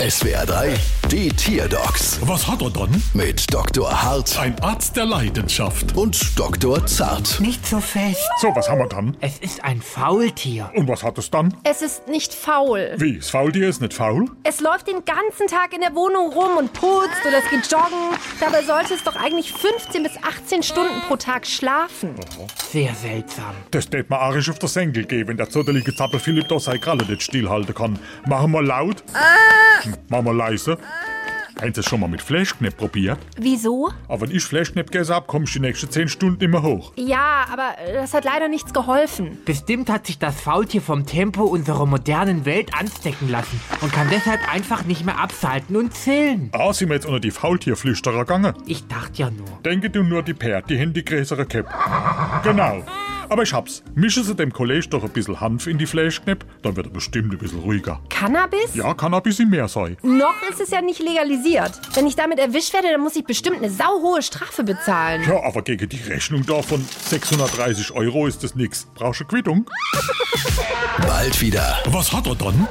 SWR 3, die Tierdocs Was hat er dann? mit Dr. Hart Ein Arzt der Leidenschaft. und Dr. Zart. Nicht so fest. So, was haben wir dann? Es ist ein Faultier. Und was hat es dann? Es ist nicht faul. Wie, das Faultier ist nicht faul? Es läuft den ganzen Tag in der Wohnung rum und putzt oder es geht joggen. Dabei sollte es doch eigentlich 15 bis 18 Stunden pro Tag schlafen. Sehr seltsam. Das tät mir arisch auf der Senkel gehen, wenn der zodelige Zappel Philipp da seine Kralle nicht stillhalten kann. Machen wir laut. Hm, Machen wir leise. Haben Sie es schon mal mit Fleischknepp probiert? Wieso? Aber wenn ich Fleischknepp gegessen hab, komm ich die nächsten 10 Stunden immer hoch. Ja, aber das hat leider nichts geholfen. Bestimmt hat sich das Faultier vom Tempo unserer modernen Welt anstecken lassen und kann deshalb einfach nicht mehr absalten und zählen. Ah, sind wir jetzt unter die Faultierflüsterer gegangen? Ich dachte ja nur. Denke du nur die Pär, die haben die größere Cap. Genau. Aber ich hab's. Mischen Sie dem Kollege doch ein bisschen Hanf in die Fleischknepp, dann wird er bestimmt ein bisschen ruhiger. Cannabis? Ja, bisschen mehr sein. Noch ist es ja nicht legalisiert. Wenn ich damit erwischt werde, dann muss ich bestimmt eine sauhohe Strafe bezahlen. Ja, aber gegen die Rechnung da von 630 Euro ist das nix. Brauchst du Quittung? Bald wieder. Was hat er dann?